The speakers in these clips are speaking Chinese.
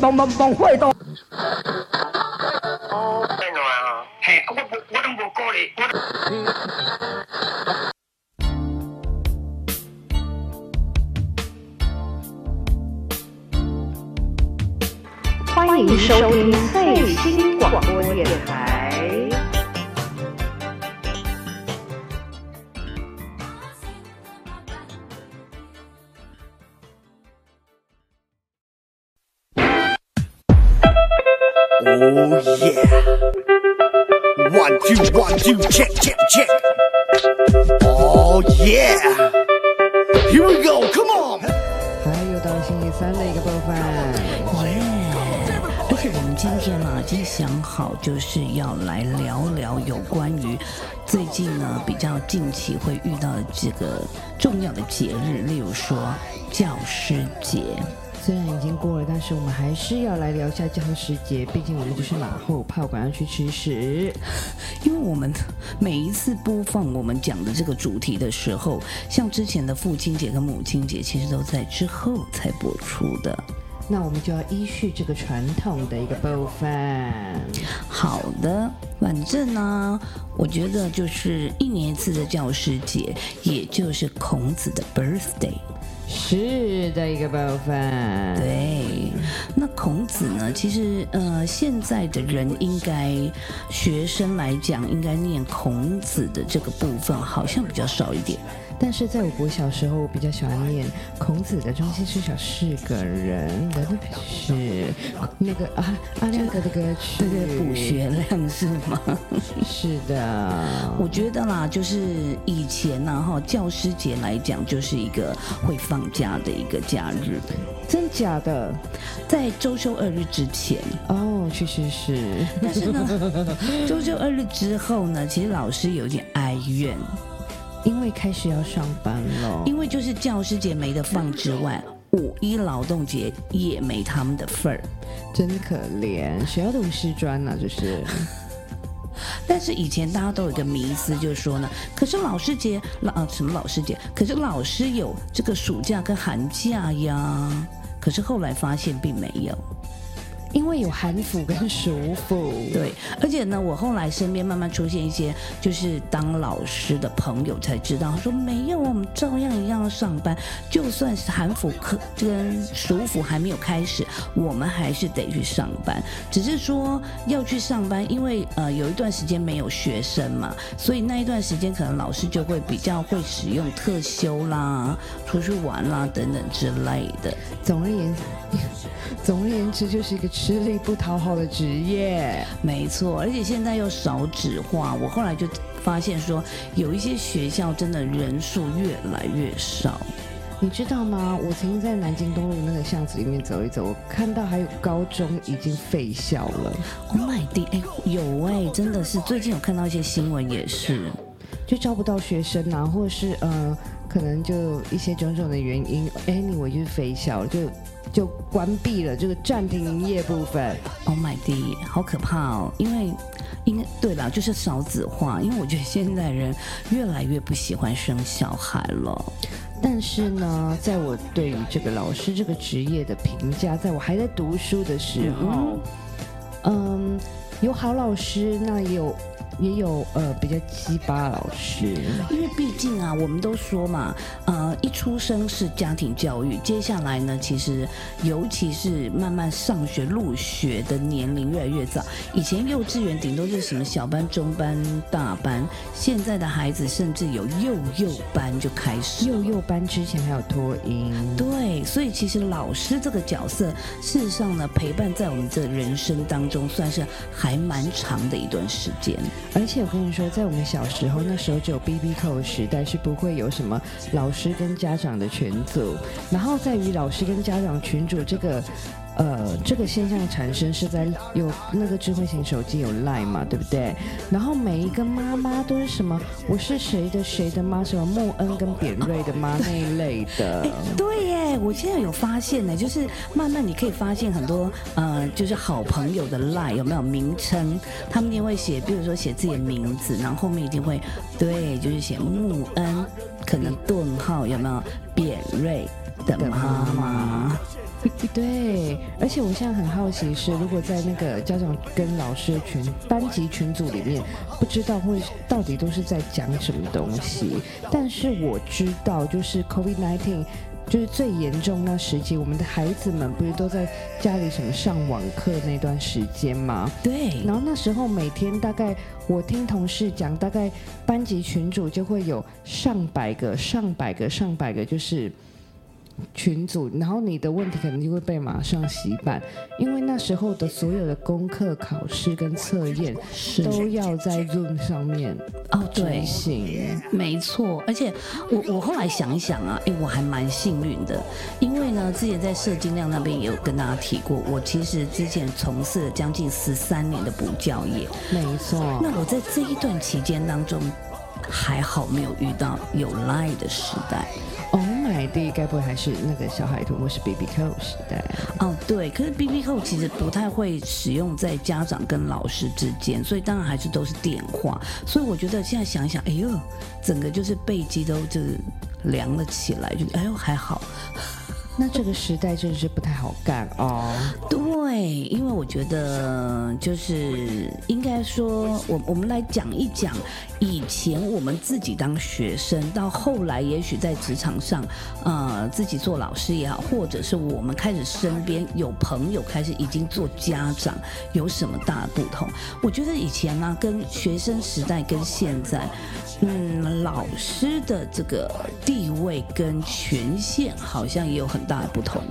帮帮帮会到。欢迎收听最新广播电台。Check check check. Oh yeah. Here we go. Come on. 还有到星期三的一个部分，而且我们今天呢、已经想好，就是要来聊聊有关于最近呢比较近期会遇到的这个重要的节日，例如说教师节。虽然已经过了，但是我们还是要来聊一下教师节，毕竟我们就是马后炮，管要去吃屎。因为我们每一次播放我们讲的这个主题的时候，像之前的父亲节跟母亲节，其实都在之后才播出的。那我们就要依序这个传统的一个部分。好的，反正呢，我觉得就是一年一次的教师节，也就是孔子的 birthday。是的一个部分。对，那孔子呢？其实呃，现在的人应该学生来讲，应该念孔子的这个部分好像比较少一点。但是在我国小时候，我比较喜欢念孔子的中心思想是个人，人的是那个啊阿亮哥的歌曲，对对，补学量是吗？是的，我觉得啦，就是以前呢，哈，教师节来讲，就是一个会放假的一个假日，真假的在周休二日之前。哦，确实是。但是呢，周休二日之后呢，其实老师有点哀怨，因为开始要上班了，因为就是教师节没得放之外，五一劳动节也没他们的份儿。真可怜，学校的无师专呢、就是 但是以前大家都有一个迷思，就是说呢，可是老师节老、呃、什么老师节，可是老师有这个暑假跟寒假呀。可是后来发现并没有，因为有韩服跟熟服，对，而且呢，我后来身边慢慢出现一些就是当老师的朋友才知道，他说没有，我们照样一样要上班，就算是韩服课跟熟服还没有开始，我们还是得去上班，只是说要去上班，因为呃有一段时间没有学生嘛，所以那一段时间可能老师就会比较会使用特休啦、出去玩啦等等之类的。总而言之，总而言之，就是一个吃力不讨好的职业。没错，而且现在又少纸化，我后来就发现说，有一些学校真的人数越来越少。你知道吗？我曾经在南京东路那个巷子里面走一走，我看到还有高中已经废校了，Oh my god！哎，有哎、真的是最近有看到一些新闻，也是。就招不到学生啊，或者是呃，可能就一些种种的原因，anyway 就是飞校，就就关闭了这个暂停营业部分。Oh my god！好可怕哦！因为，应该对啦，就是少子化，因为我觉得现在人越来越不喜欢生小孩了。但是呢，在我对于这个老师这个职业的评价，在我还在读书的时候，嗯，有好老师，那也有也有呃比较鸡巴老师。因为毕竟啊，我们都说嘛，呃，一出生是家庭教育，接下来呢，其实尤其是慢慢上学入学的年龄越来越早。以前幼稚园顶多就是什么小班、中班、大班，现在的孩子甚至有幼幼班就开始。幼幼班之前还有托婴，对，所以其实老师这个角色，事实上呢，陪伴在我们这人生当中，算是还蛮长的一段时间。而且我跟你说，在我们小时候，那时候只有 B B 扣时代，是不会有什么老师跟家长的群组。然后在于老师跟家长群组这个，呃，这个现象产生是在有那个智慧型手机有 Line 嘛，对不对？然后每一个妈妈都是什么，我是谁的谁的妈，什么穆恩跟扁瑞的妈那一类的。对耶，我现在有发现呢，就是慢慢你可以发现很多呃，就是好朋友的 line 有没有名称，他们一定会写，比如说写自己的名字，然后后面一定会对，就是写穆恩，可能顿号有没有扁瑞的妈妈。对，而且我现在很好奇是，如果在那个家长跟老师群班级群组里面，不知道会到底都是在讲什么东西。但是我知道，就是 COVID nineteen 就是最严重那时期，我们的孩子们不是都在家里什么上网课那段时间吗？对，然后那时候每天大概我听同事讲，大概班级群组就会有上百个、上百个、上百个，就是群组，然后你的问题可能就会被马上洗版，因为那时候的所有的功课、考试跟测验都要在 Zoom 上面哦，对，行。没错，而且我我后来想一想啊，哎，我还蛮幸运的，因为呢，之前在社精量那边也有跟大家提过，我其实之前从事了将近十三年的补教业，没错，那我在这一段期间当中，还好没有遇到有 Line 的时代。Oh my d 该不会还是那个小海豚或是 BB Q 时代？哦，对，可是 B B Q 其实不太会使用在家长跟老师之间，所以当然还是都是电话。所以我觉得现在想一想，哎呦，整个就是背脊都就是凉了起来，就哎呦还好。那这个时代真的是不太好干哦。对，我觉得就是应该说，我我们来讲一讲以前我们自己当学生，到后来也许在职场上，呃，自己做老师也好，或者是我们开始身边有朋友开始已经做家长，有什么大的不同？我觉得以前呢、跟学生时代跟现在，嗯，老师的这个地位跟权限好像也有很大的不同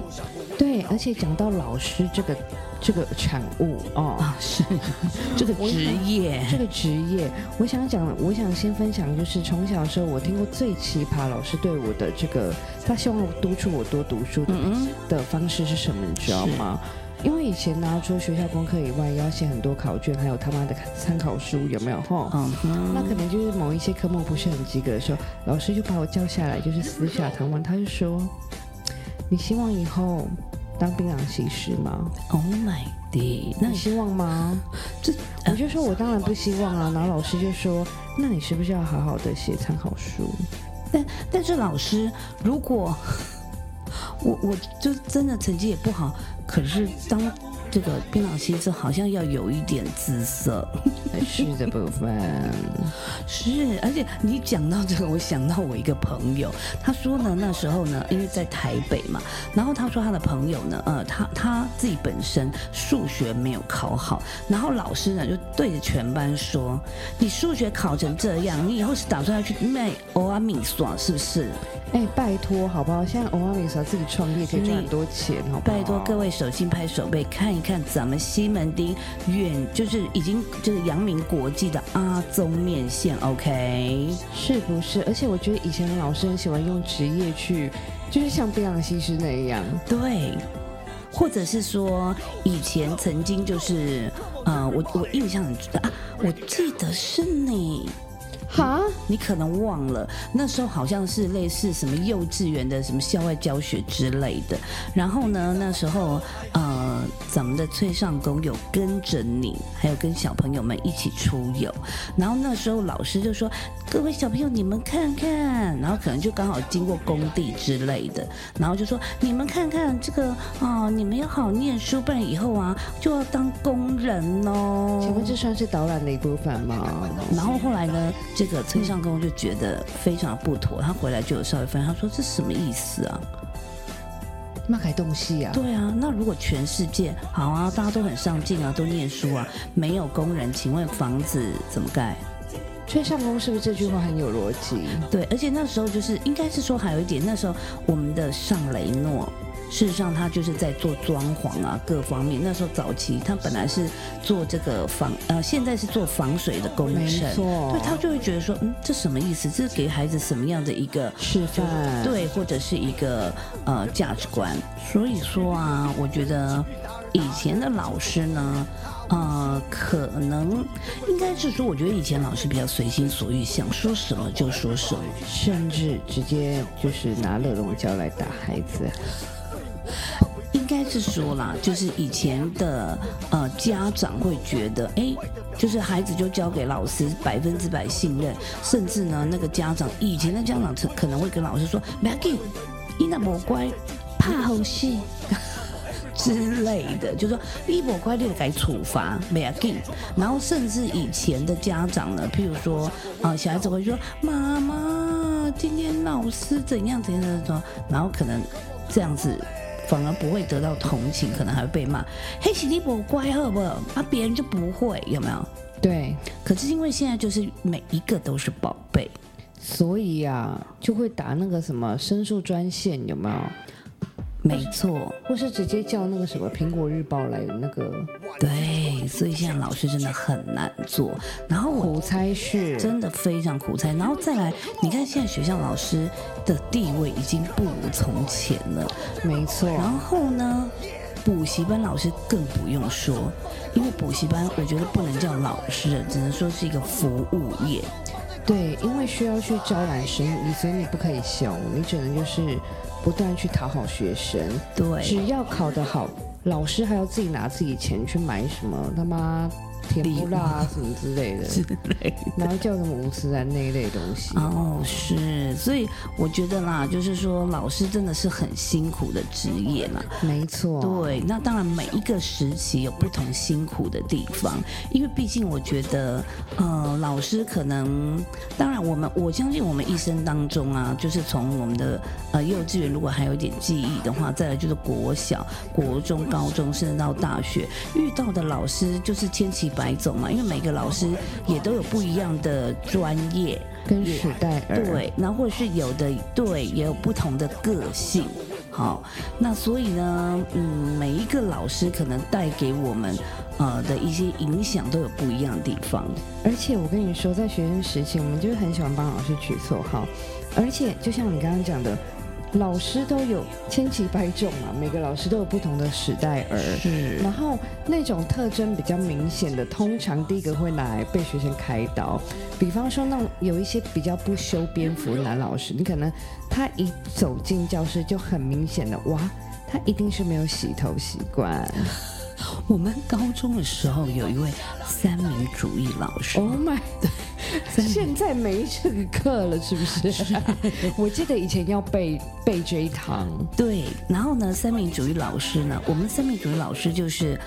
对，而且讲到老师这个这个产物哦，啊，是 这个职业。这个职业，我想讲，我想先分享，就是从小的时候，我听过最奇葩老师对我的这个，他希望我督促我多读书的的方式是什么，你知道吗？因为以前呢，除了学校功课以外，也要写很多考卷，还有他妈的参考书，有没有？吼，那可能就是某一些科目不是很及格的时候，老师就把我叫下来，就是私下谈话，他就说：“你希望以后当槟榔西施吗？Oh my god！那你希望吗？” 这我就说我当然不希望啊，然后老师就说：“那你是不是要好好的写参考书但但是老师，如果 我我就真的成绩也不好，可是当这个槟榔西施好像要有一点姿色，？”是的部分，是，而且你讲到这个，我想到我一个朋友，他说呢，那时候呢，因为在台北嘛，然后他说他的朋友呢，呃，他他自己本身数学没有考好，然后老师呢就对着全班说：“你数学考成这样，你以后是打算要去卖欧阿米耍是不是？”哎，拜托好不好？现在欧阿米索自己创业可以赚很多钱，好不好？拜托各位手心拍手背看一看咱们西门町远就是已经就是扬名国际的阿宗面线，OK？是不是？而且我觉得以前的老师很喜欢用职业去，就是像贝朗西施那样。对，或者是说以前曾经就是呃，我我印象很啊，我记得是你。哈，你可能忘了，那时候好像是类似什么幼稚园的什么校外教学之类的。然后呢，那时候呃，咱们的崔尚公有跟着你，还有跟小朋友们一起出游。然后那时候老师就说：“各位小朋友，你们看看。”然后可能就刚好经过工地之类的，然后就说：“你们看看这个啊、你们要好好念书，不然以后啊就要当工人哦。”请问这算是导览的一部分吗？然后后来呢，这个崔尚公就觉得非常不妥，他回来就有稍微分，他说这什么意思啊？那改东西啊？对啊，那如果全世界好啊，大家都很上进啊，都念书啊，没有工人，请问房子怎么盖？崔尚公是不是这句话很有逻辑？对，而且那时候就是应该是说还有一点，那时候我们的尚雷诺。事实上，他就是在做装潢啊，各方面。那时候早期，他本来是做这个防，呃，现在是做防水的工没程。错对他就会觉得说，嗯，这什么意思？这是给孩子什么样的一个示范。对，或者是一个呃价值观。所以说啊，我觉得以前的老师呢，呃，可能应该是说，我觉得以前老师比较随心所欲，想说什么就说什么。甚至直接就是拿热熔胶来打孩子。是说啦，就是以前的呃家长会觉得，哎，就是孩子就交给老师百分之百信任，甚至呢，那个家长以前的家长可可能会跟老师说，不要紧，你那么乖，怕好戏。之类的，就说你不乖，你就该处罚，没要紧。然后甚至以前的家长呢，譬如说，啊、小孩子会说妈妈，今天老师怎样怎样怎样怎样，然后可能这样子。反而不会得到同情，可能还会被骂。嘿，是你不乖，好不好？啊，别人就不会，有没有？对，可是因为现在就是每一个都是宝贝，所以啊，就会打那个什么申诉专线，有没有？没错，或是直接叫那个什么苹果日报来那个对，所以现在老师真的很难做。然后我苦差事，真的非常苦差，然后再来，你看现在学校老师的地位已经不如从前了。没错。然后呢，补习班老师更不用说，因为补习班我觉得不能叫老师，只能说是一个服务业。对，因为需要去招揽生意，所以你不可以笑，你只能就是不断去讨好学生。对，只要考得好，老师还要自己拿自己钱去买什么他妈甜不辣啊什么之类的，之类的。然后叫什么五十岚那一类东西。哦，是，所以我觉得啦，就是说老师真的是很辛苦的职业啦。没错，对，那当然每一个时期有不同辛苦的地方，因为毕竟我觉得，呃，老师可能，当然我们我相信我们一生当中啊，就是从我们的呃幼稚园如果还有一点记忆的话，再来就是国小、国中、高中，甚至到大学遇到的老师就是千奇百种嘛，因为每个老师也都有不一样的专业。跟时代尔对，那或者是有的对，也有不同的个性。好，那所以呢，嗯，每一个老师可能带给我们呃的一些影响都有不一样的地方。而且我跟你说，在学生时期，我们就是很喜欢帮老师取绰号，而且就像你刚刚讲的，老师都有千奇百种嘛，每个老师都有不同的时代儿。是然后那种特征比较明显的，通常第一个会拿来被学生开刀。比方说，那种有一些比较不修边幅的男老师，你可能他一走进教室就很明显的，哇，他一定是没有洗头习惯。我们高中的时候有一位三民主义老师，Oh my，现在没这个课了，是不是？我记得以前要背背这一堂，对，然后呢，三民主义老师呢，我们三民主义老师就是，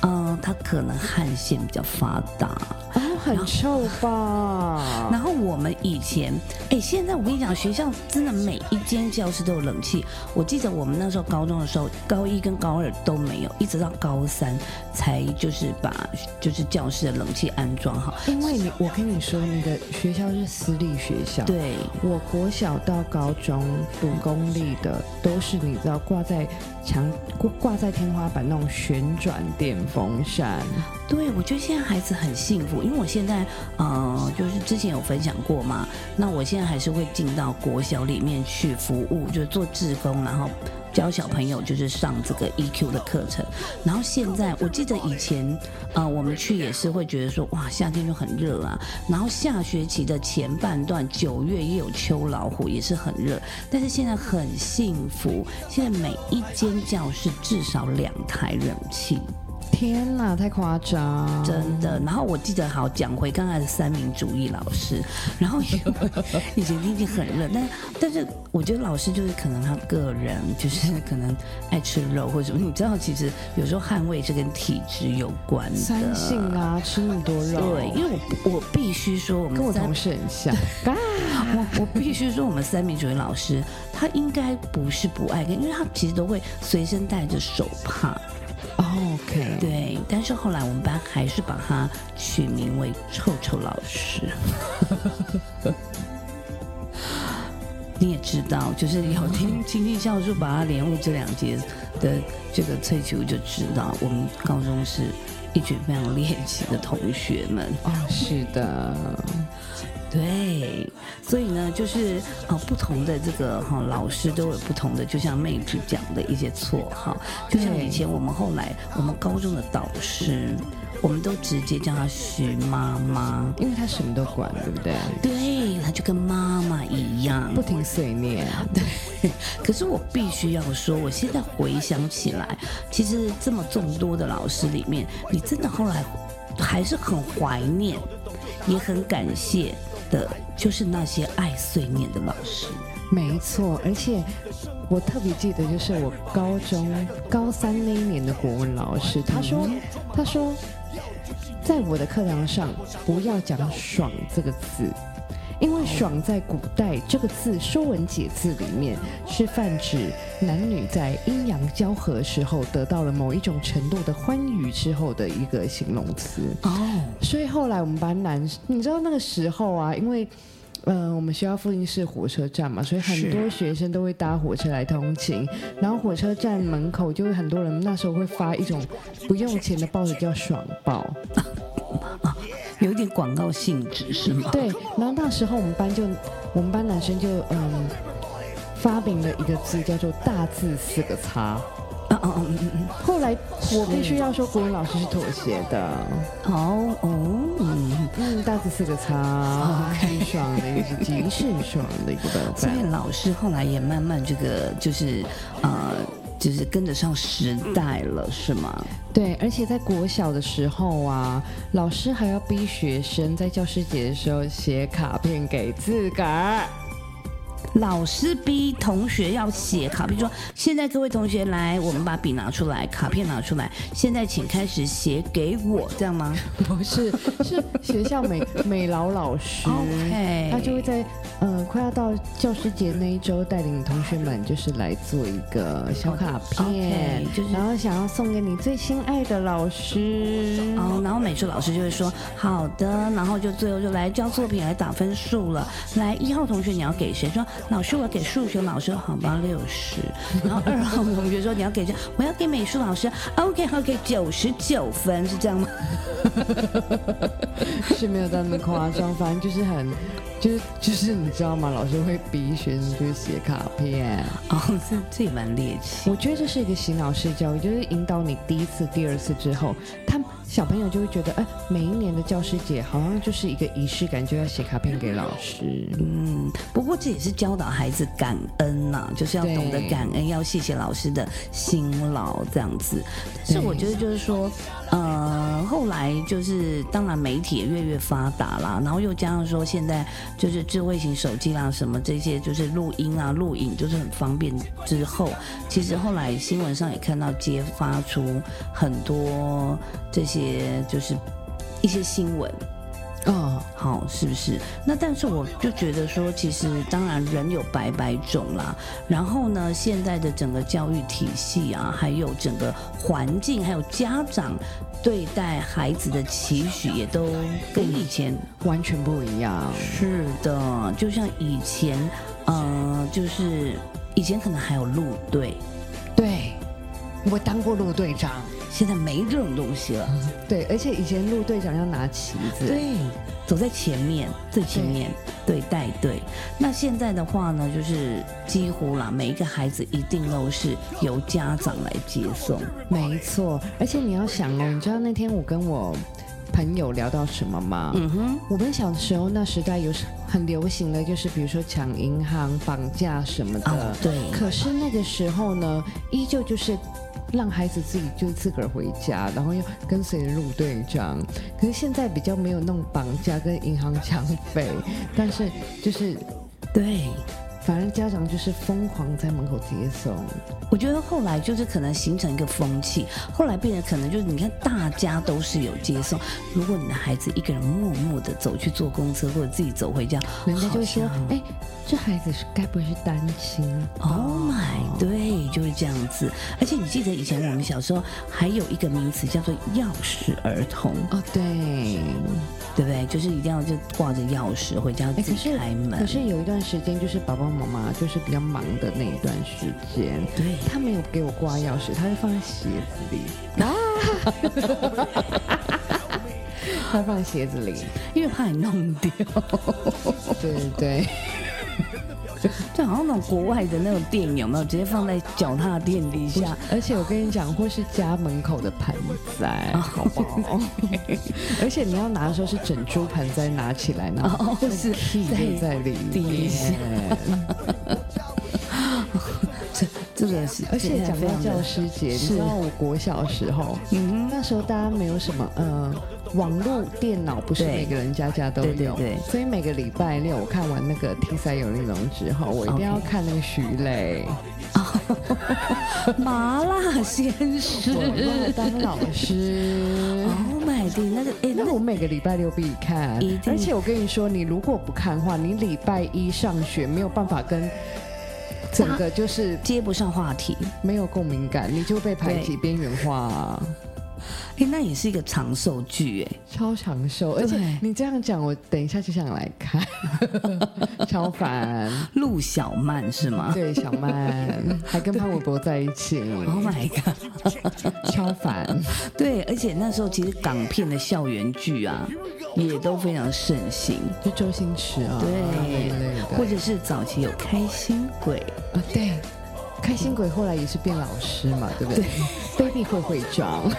呃，他可能汗腺比较发达，哦，很臭吧？然后我们以前，哎，现在我跟你讲，学校真的每一间教室都有冷气。我记得我们那时候高中的时候，高一跟高二都没有，一直到高三才就是把就是教室的冷气安装好。因为你，我跟你说，你的学校是私立学校，，对，我国小到高中读公立的，都是你知道挂在墙挂挂在天花板那种旋转电风扇，对，我觉得现在孩子很幸福，因为我现在呃，就是之前有分享过嘛，那我现在还是会进到国小里面去服务，就是做志工，然后教小朋友就是上这个 EQ 的课程。然后现在我记得以前呃，我们去也是会觉得说哇，夏天就很热啊，然后下学期的前半段九月也有秋老虎，也是很热，但是现在很幸福，现在每一间教室至少两台冷气。天哪，太夸张！真的。然后我记得好讲回刚才的三民主义老师，然后 以前天气很热，但但是我觉得老师就是可能他个人就是可能爱吃肉或者什么，你知道，其实有时候捍卫是跟体质有关的。三性啊，吃那么多肉，对，因为我我必须说，我们跟 我同事很像。啊我我必须说，我们三民主义老师他应该不是不爱跟，因为他其实都会随身带着手帕。OK，对，但是后来我们班还是把他取名为臭臭老师。你也知道，就是有听 青青教授把他连入这两节的这个萃取，就知道我们高中是一群非常猎奇的同学们。哦，是的，对，所以呢，就是呃，不同的这个哈、老师都有不同的，就像妹子讲的一些绰号，就像以前我们后来我们高中的导师，我们都直接叫她徐妈妈，因为他什么都管，对不对？对，她就跟妈妈一样。不停碎念，对可是我必须要说，我现在回想起来，其实这么众多的老师里面，你真的后来还是很怀念，也很感谢的，就是那些爱碎念的老师。没错，而且我特别记得，就是我高中高三那一年的国文老师，他说，他说，在我的课堂上不要讲“爽”这个字，因为“爽”在古代这个字《说文解字》里面是泛指男女在阴阳交合时候得到了某一种程度的欢愉之后的一个形容词。哦，所以后来我们班男，你知道那个时候啊，因为。嗯、我们学校附近是火车站嘛，所以很多学生都会搭火车来通勤。然后火车站门口就会很多人，那时候会发一种不用钱的报纸，叫爽报。有一点广告性质是吗？对，然后那时候我们班就，我们班男生就嗯发明了一个字叫做“大字四个叉啊啊嗯嗯嗯”。后来我必须要说，国文老师是妥协的。哦哦，嗯，嗯，大字四个叉，很爽的，也是极是爽的一个办 所以法。老师后来也慢慢这个就是呃，就是跟得上时代了，是吗？对，而且在国小的时候啊，老师还要逼学生在教师节的时候写卡片给自个儿。老师逼同学要写卡片，说现在各位同学来，我们把笔拿出来，卡片拿出来，现在请开始写给我，这样吗？不是，是学校美 美劳老师他就会在呃快要到教师节那一周，带领同学们就是来做一个小卡片就是然后想要送给你最心爱的老师。哦，然后美术老师就会说好的，然后就最后就来交作品来打分数了。来一号同学你要给谁？说老师我要给数学老师，好吧六十。然后二号同学说你要给这？我要给美术老师 OK，OK，九十九分，是这样吗？是没有到那么夸张，反正就是很，就是就是你知道吗？老师会逼学生就是写卡片。哦，这这也蛮猎奇。我觉得这是一个洗脑式教育，就是引导你第一次、第二次之后，他小朋友就会觉得，哎，每一年的教师节好像就是一个仪式感，就要写卡片给老师。嗯，不过这也是教导孩子感恩呐、就是要懂得感恩，要谢谢老师的辛劳这样子。但是我觉得就是说，呃，后来就是当然媒体也越来越发达啦，然后又加上说现在就是智慧型手机啦什么这些，就是录音啊、录影就是很方便之后，其实后来新闻上也看到揭发出很多这些就是一些新闻。哦，好，是不是？那但是我就觉得说，其实当然人有百百种啦。然后呢，现在的整个教育体系啊，还有整个环境，还有家长对待孩子的期许，也都跟以前完全不一样。是的。就像以前，呃，就是以前可能还有路队，对，我当过陆队长。现在没这种东西了。对，而且以前陆队长要拿旗子。对，走在前面，最前面，对，带队。那现在的话呢，就是几乎啦，每一个孩子一定都是由家长来接送。没错，而且你要想哦，你知道那天我跟我朋友聊到什么吗？嗯哼，我们小时候那时代有很流行的就是，比如说抢银行、绑架什么的。哦，对，可是那个时候呢，依旧就是让孩子自己就自个儿回家，然后要跟随着陆队长。可是现在比较没有那种绑架跟银行抢匪，但是就是对。反正家长就是疯狂在门口接送。我觉得后来就是可能形成一个风气，后来变得可能就是你看大家都是有接送，如果你的孩子一个人默默的走去坐公车或者自己走回家，人家就会说好像：“哎，这孩子是该不会是单亲 Oh my，对，就是这样子。而且你记得以前我们小时候还有一个名词叫做钥匙儿童，哦，对。对不对？就是一定要就挂着钥匙回家哎，自己开门。可是有一段时间，就是爸爸妈妈就是比较忙的那一段时间，对，他没有给我挂钥匙，他是放在鞋子里。啊，他放在鞋子里，因为怕你弄掉，对对对，就好像那种国外的那种电影有没有？直接放在脚踏垫底下。而且我跟你讲，或是家门口的盆栽，好不好？而且你要拿的时候是整株盆栽拿起来，然后哦是屁在里面下。这这这个是，而且讲到教师节，你是。知道我国小的时候，嗯那时候大家没有什么呃。网络电脑不是每个人家家都有，对对对。所以每个礼拜六我看完那个《T 三有内容》之后，我一定要看那个徐磊，麻辣鲜师。当老师。Oh my god，那个哎，那我每个礼拜六必看。而且我跟你说，你如果不看的话，你礼拜一上学没有办法跟整个就是接不上话题，没有共鸣感，你就被排挤边缘化、哎，那也是一个长寿剧哎。超长寿。而且你这样讲，我等一下就想来看，超凡。陆小曼是吗对，小曼还跟潘玮柏在一起？Oh my god！超凡。对，而且那时候其实港片的校园剧啊，也都非常盛行。就周星驰啊，对，或者是早期有开心鬼，啊，对，开心鬼后来也是变老师嘛，对不对？Baby 会会长，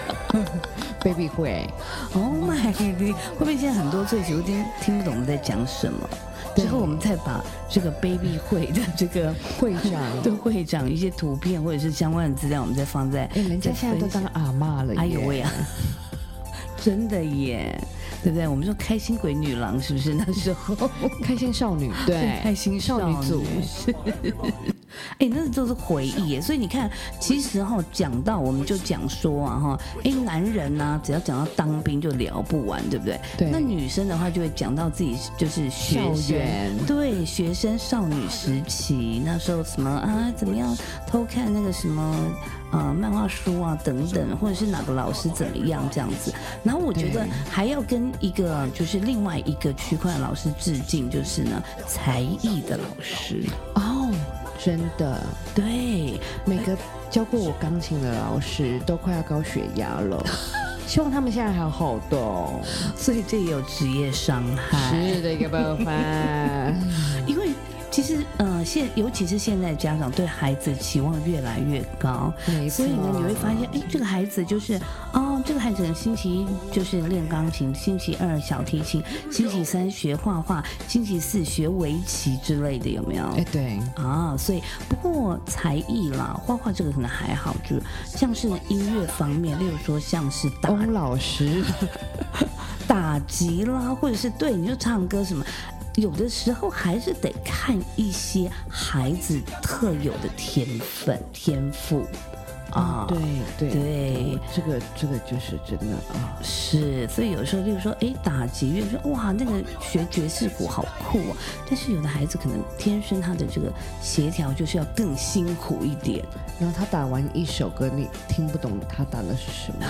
Baby 会，Oh my god！会不会现在很多岁数有点听不懂我们在讲什么？之后我们再把这个 baby 会的这个会长 对会长一些图片或者是相关的资料，我们再放在哎，人家现在都当阿妈了，哎呦喂啊，真的耶，对不对？我们说开心鬼女郎是不是那时候？开心少女，对，开心少女组，是。哎、那都是回忆耶，所以你看，其实哈、讲到我们就讲说啊哈，哎、男人呢、只要讲到当兵就聊不完，对不对？对那女生的话就会讲到自己就是学校生园，对学生少女时期那时候什么啊，怎么样偷看那个什么呃漫画书啊等等，或者是哪个老师怎么样这样子。然后我觉得还要跟一个就是另外一个区块老师致敬，就是呢才艺的老师。哦，真的，对，每个教过我钢琴的老师都快要高血压了，希望他们现在还好的哦。所以这也有职业伤害。是的一个爆发，因为其实呃现尤其是现在家长对孩子期望越来越高，所以呢你会发现，哎，这个孩子就是哦，这个孩子星期一就是练钢琴，星期二小提琴，星期三学画画，星期四学围棋之类的，有没有？哎，对，啊，所以不过才艺啦，画画这个可能还好，就是像是呢音乐方面，例如说像是打翁老师，打击啦，或者是对你就唱歌什么，有的时候还是得看一些孩子特有的天分、天赋啊。对对对，这个这个就是真的啊，是，所以有时候，就是说，哎，打击乐，说哇，那个学爵士鼓好酷啊。但是有的孩子可能天生他的这个协调就是要更辛苦一点。然后他打完一首歌，你听不懂他打的是什么，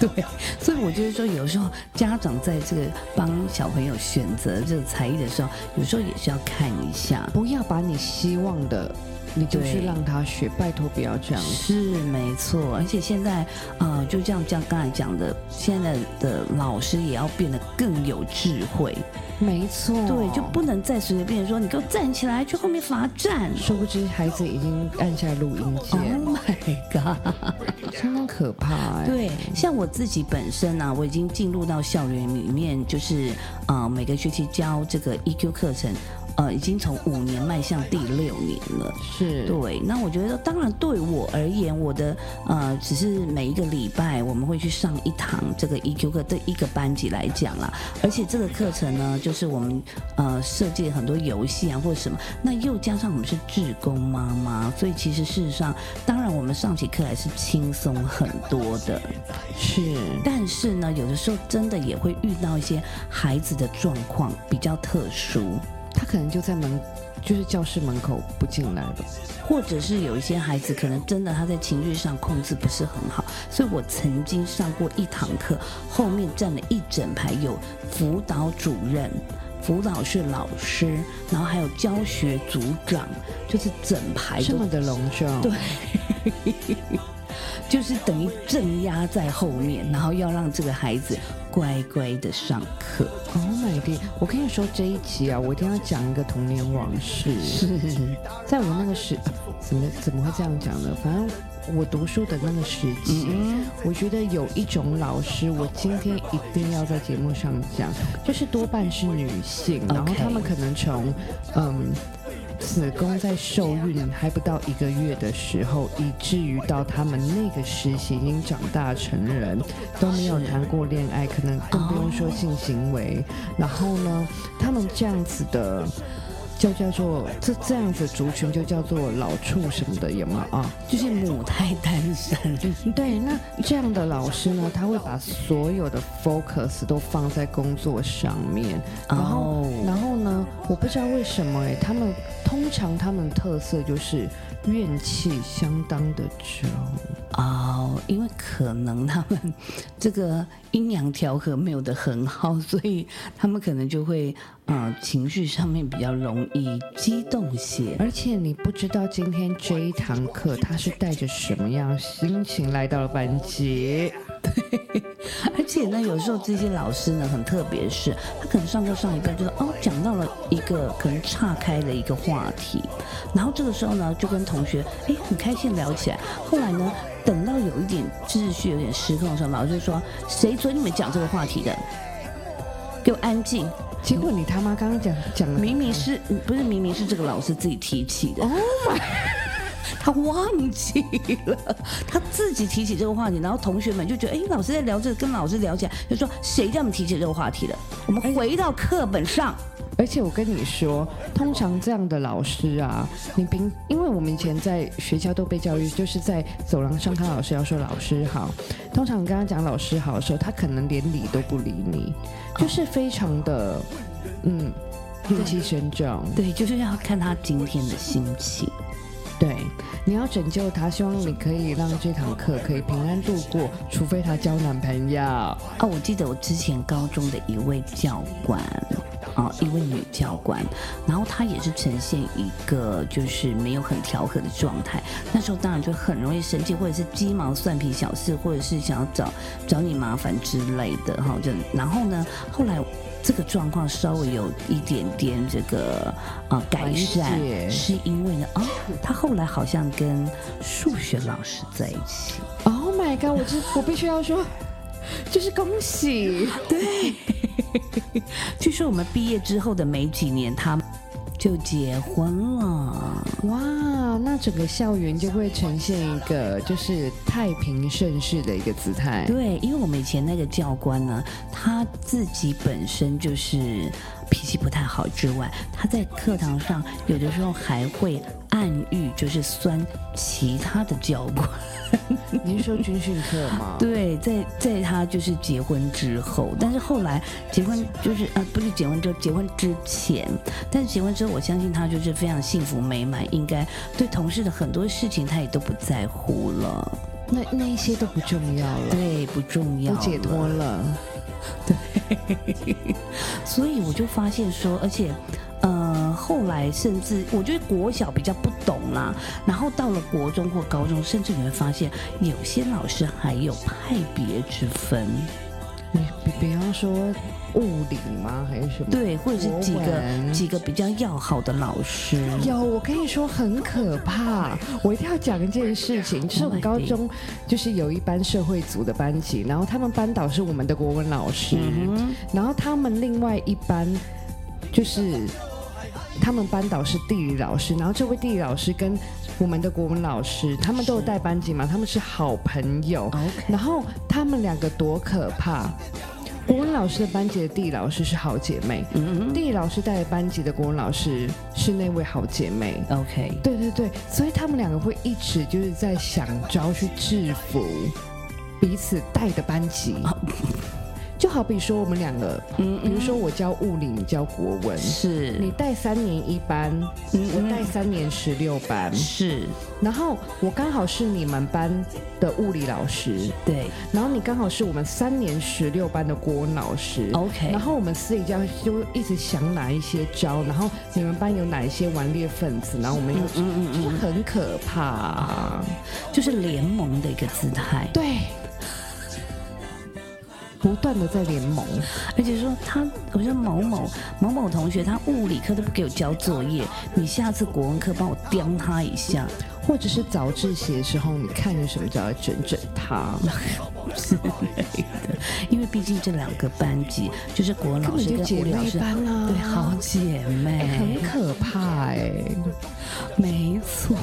对，所以我觉得说，有时候家长在这个帮小朋友选择这个才艺的时候，有时候也是要看一下。不要把你希望的，你就去对让他学，拜托不要这样。是没错，而且现在呃，就这样像刚才讲的，现在的老师也要变得更有智慧，没错，对，就不能再随随便便说你给我站起来去后面罚站。殊不知孩子已经按下录音键，Oh my god！相当可怕哎。对，像我自己本身呢、我已经进入到校园里面，就是呃每个学期教这个 EQ 课程，呃，已经从五年迈向第六年了。是，对，那我觉得，当然对我而言，我的呃，只是每一个礼拜我们会去上一堂这个 EQ 课，对一个班级来讲啦。而且这个课程呢，就是我们呃设计了很多游戏啊或者什么，那又加上我们是志工妈妈，所以其实事实上，当然我们上起课来是轻松很多的。是，但是呢，有的时候真的也会遇到一些孩子的状况比较特殊，他可能就在门，就是教室门口不进来了。或者是有一些孩子可能真的他在情绪上控制不是很好，所以我曾经上过一堂课，后面站了一整排有辅导主任。辅导是老师，然后还有教学组长，就是整排这么的隆重，对就是等于镇压在后面，然后要让这个孩子乖乖的上课。，Oh my god！我跟你说这一集啊，我一定要讲一个童年往事。是，在我那个时，呃怎么怎么会这样讲呢？反正我读书的那个时期，嗯我觉得有一种老师，我今天一定要在节目上讲，就是多半是女性，然后她们可能从嗯。子宫在受孕还不到一个月的时候，以至于到他们那个时期已经长大成人，都没有谈过恋爱，可能更不用说性行为。然后呢，他们这样子的。就叫做这这样子族群就叫做老畜什么的，有吗啊？就是母胎单身。对，那这样的老师呢，他会把所有的 focus 都放在工作上面，然后，哦然后呢，我不知道为什么哎、他们通常他们特色就是怨气相当的重。哦，因为可能他们这个阴阳调和没有的很好，所以他们可能就会呃情绪上面比较容易激动些。而且你不知道今天这一堂课他是带着什么样心情来到了班级。而且呢，有时候这些老师呢很特别是，他可能上课上一半就是哦讲到了一个可能岔开的一个话题，然后这个时候呢就跟同学哎很开心聊起来，后来呢等到有一点秩序有点失控的时候，老师就说谁准你们讲这个话题的？给我安静！结果你他妈刚刚讲讲了明明是不是明明是这个老师自己提起的？他忘记了，他自己提起这个话题，然后同学们就觉得，哎，老师在聊这个，跟老师聊起来，就说谁叫你们提起这个话题的？我们回到课本上，而且我跟你说，通常这样的老师啊，你平，因为我们以前在学校都被教育，就是在走廊上看老师要说老师好。通常你跟他讲老师好的时候，他可能连理都不理你，就是非常的，嗯，怨气深重。对，就是要看他今天的心情。对，你要拯救他，希望你可以让这堂课可以平安度过，除非他交男朋友。哦，我记得我之前高中的一位教官，啊，一位女教官，然后她也是呈现一个就是没有很调和的状态。那时候当然就很容易生气，或者是鸡毛蒜皮小事，或者是想要找找你麻烦之类的哈。就然后呢，后来。这个状况稍微有一点点这个呃改善，是因为呢，哦，他后来好像跟数学老师在一起，Oh my god！我这 我必须要说，就是恭喜。对 据说我们毕业之后的没几年，他就结婚了。哇，那整个校园就会呈现一个就是太平盛世的一个姿态。对，因为我们以前那个教官呢，他自己本身就是脾气不太好之外，他在课堂上有的时候还会暗喻，就是酸其他的教官。你是说军训课吗？对，在在他就是结婚之后，但是后来结婚就是呃不是结婚之后，结婚之前，但是结婚之后，我相信他就是非常幸福美满，应该对同事的很多事情他也都不在乎了，那那一些都不重要了，对，不重要，都解脱。了。所以我就发现说，而且。呃，后来甚至我觉得国小比较不懂啦，然后到了国中或高中，甚至你会发现有些老师还有派别之分。你比比方说物理吗？还是什么？对，或者是几个几个比较要好的老师。有，我跟你说很可怕。我一定要讲一件事情，就是我们 Oh 高中就是有一班社会组的班级，然后他们班导是我们的国文老师，嗯然后他们另外一班就是他们班导是地理老师，然后这位地理老师跟我们的国文老师，他们都有带班级嘛，他们是好朋友。然后他们两个多可怕！国文老师的班级的地理老师是好姐妹，嗯地理老师带的班级的国文老师是那位好姐妹。，OK，对对对，所以他们两个会一直就是在想招去制服彼此带的班级。就好比说我们两个，嗯比如说我教物理，你教国文，是。你带三年一班，嗯我带三年十六班，是，然后我刚好是你们班的物理老师，对。然后你刚好是我们三年十六班的国文老师。OK 然后我们私底下就一直想哪一些招，然后你们班有哪一些顽劣分子，然后我们又、嗯嗯。就是很可怕，就是联盟的一个姿态。对，不断的在联盟，而且说他，我说某某某某同学，他物理课都不给我交作业，你下次国文课帮我刁他一下。或者是早自习的时候，你看着什么叫要整整他，之类的，因为毕竟这两个班级就是国文老师跟物理老师，班啊。对，好姐妹，很可怕哎、没错。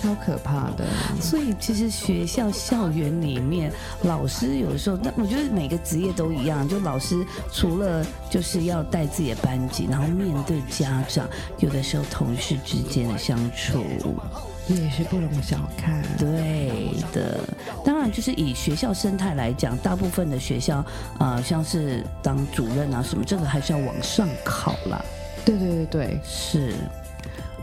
超可怕的。所以其实学校校园里面，老师有时候，那我觉得每个职业都一样，就老师除了就是要带自己的班级，然后面对家长，有的时候同事之间的相处，也是不容小看。对的。当然，就是以学校生态来讲，大部分的学校，呃，像是当主任啊什么，这个还是要往上考啦。对对对对是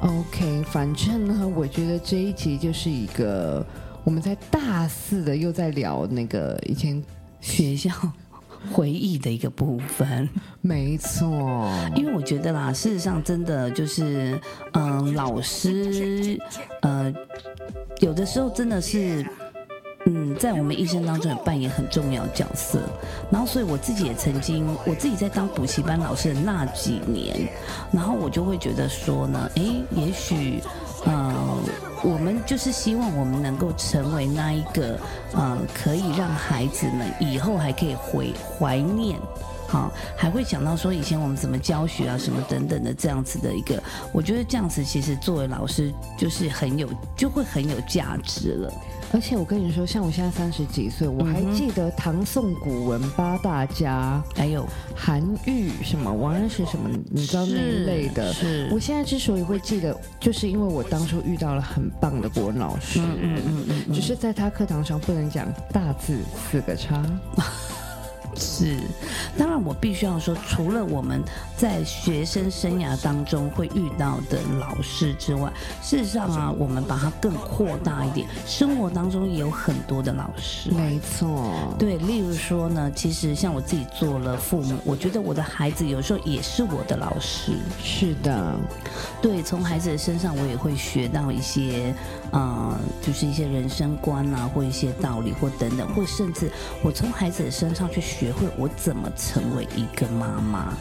，，OK，反正呢，我觉得这一集就是一个我们在大四的又在聊那个以前，学校回忆的一个部分。没错，因为我觉得啦，事实上真的就是，嗯、老师，呃，有的时候真的是。嗯，在我们一生当中也扮演很重要的角色。然后，所以我自己也曾经，我自己在当补习班老师的那几年，然后我就会觉得说呢，诶，也许，呃，我们就是希望我们能够成为那一个，呃，可以让孩子们以后还可以回怀念好，还会想到说以前我们怎么教学啊，什么等等的这样子的一个，我觉得这样子其实作为老师就是很有，就会很有价值了。而且我跟你说，像我现在三十几岁，我还记得唐宋古文八大家，还有韩愈什么王安石什么，你知道那一类的。是我现在之所以会记得，就是因为我当初遇到了很棒的国文老师，嗯嗯嗯嗯，只是在他课堂上不能讲大字四个叉。是，当然我必须要说，除了我们在学生生涯当中会遇到的老师之外，事实上啊，我们把它更扩大一点，生活当中也有很多的老师。没错，对，例如说呢，其实像我自己做了父母，我觉得我的孩子有时候也是我的老师。是的，对，从孩子的身上我也会学到一些，呃，就是一些人生观啊，或一些道理，或等等，或甚至我从孩子的身上去学会我怎么成为一个妈妈。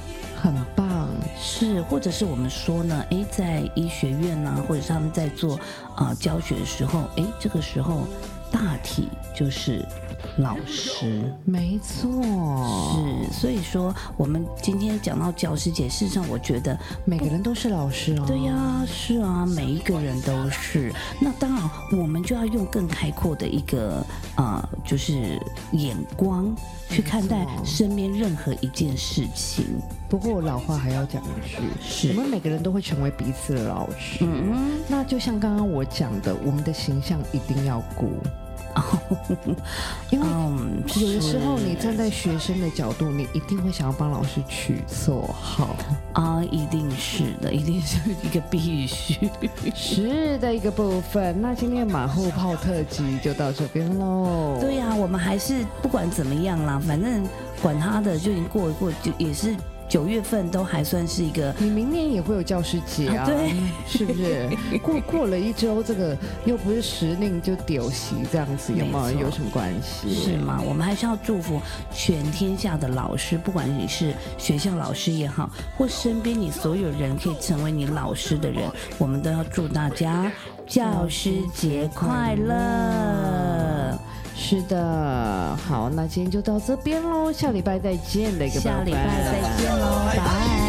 很棒。是，或者是我们说呢，诶，在医学院呢、或者是他们在做啊、呃教学的时候，诶，这个时候大体就是老师。没错，是，所以说我们今天讲到教师节，事实上我觉得每个人都是老师哦。对呀、是啊，每一个人都是。那当然，我们就要用更开阔的一个呃，就是眼光去看待身边任何一件事情。不过我老话还要讲一句，是我们每个人都会成为彼此的老师。嗯那就像刚刚我讲的，我们的形象一定要顾，因为嗯，有的时候你站在学生的角度，你一定会想要帮老师取绰号，啊，一定是的，一定是一个必须。是的一个部分。那今天马后炮特辑就到这边喽。对呀、我们还是不管怎么样啦，反正管他的，就已经过一过，就也是九月份都还算是一个你明年也会有教师节啊，啊对，是不是？过过了一周，这个又不是时令就丢席这样子，有没有有什么关系？是吗？我们还是要祝福全天下的老师，不管你是学校老师也好，或身边你所有人可以成为你老师的人，我们都要祝大家教师节快乐。是的，好，那今天就到这边喽，下礼拜再见的一个下礼拜再见喽，拜。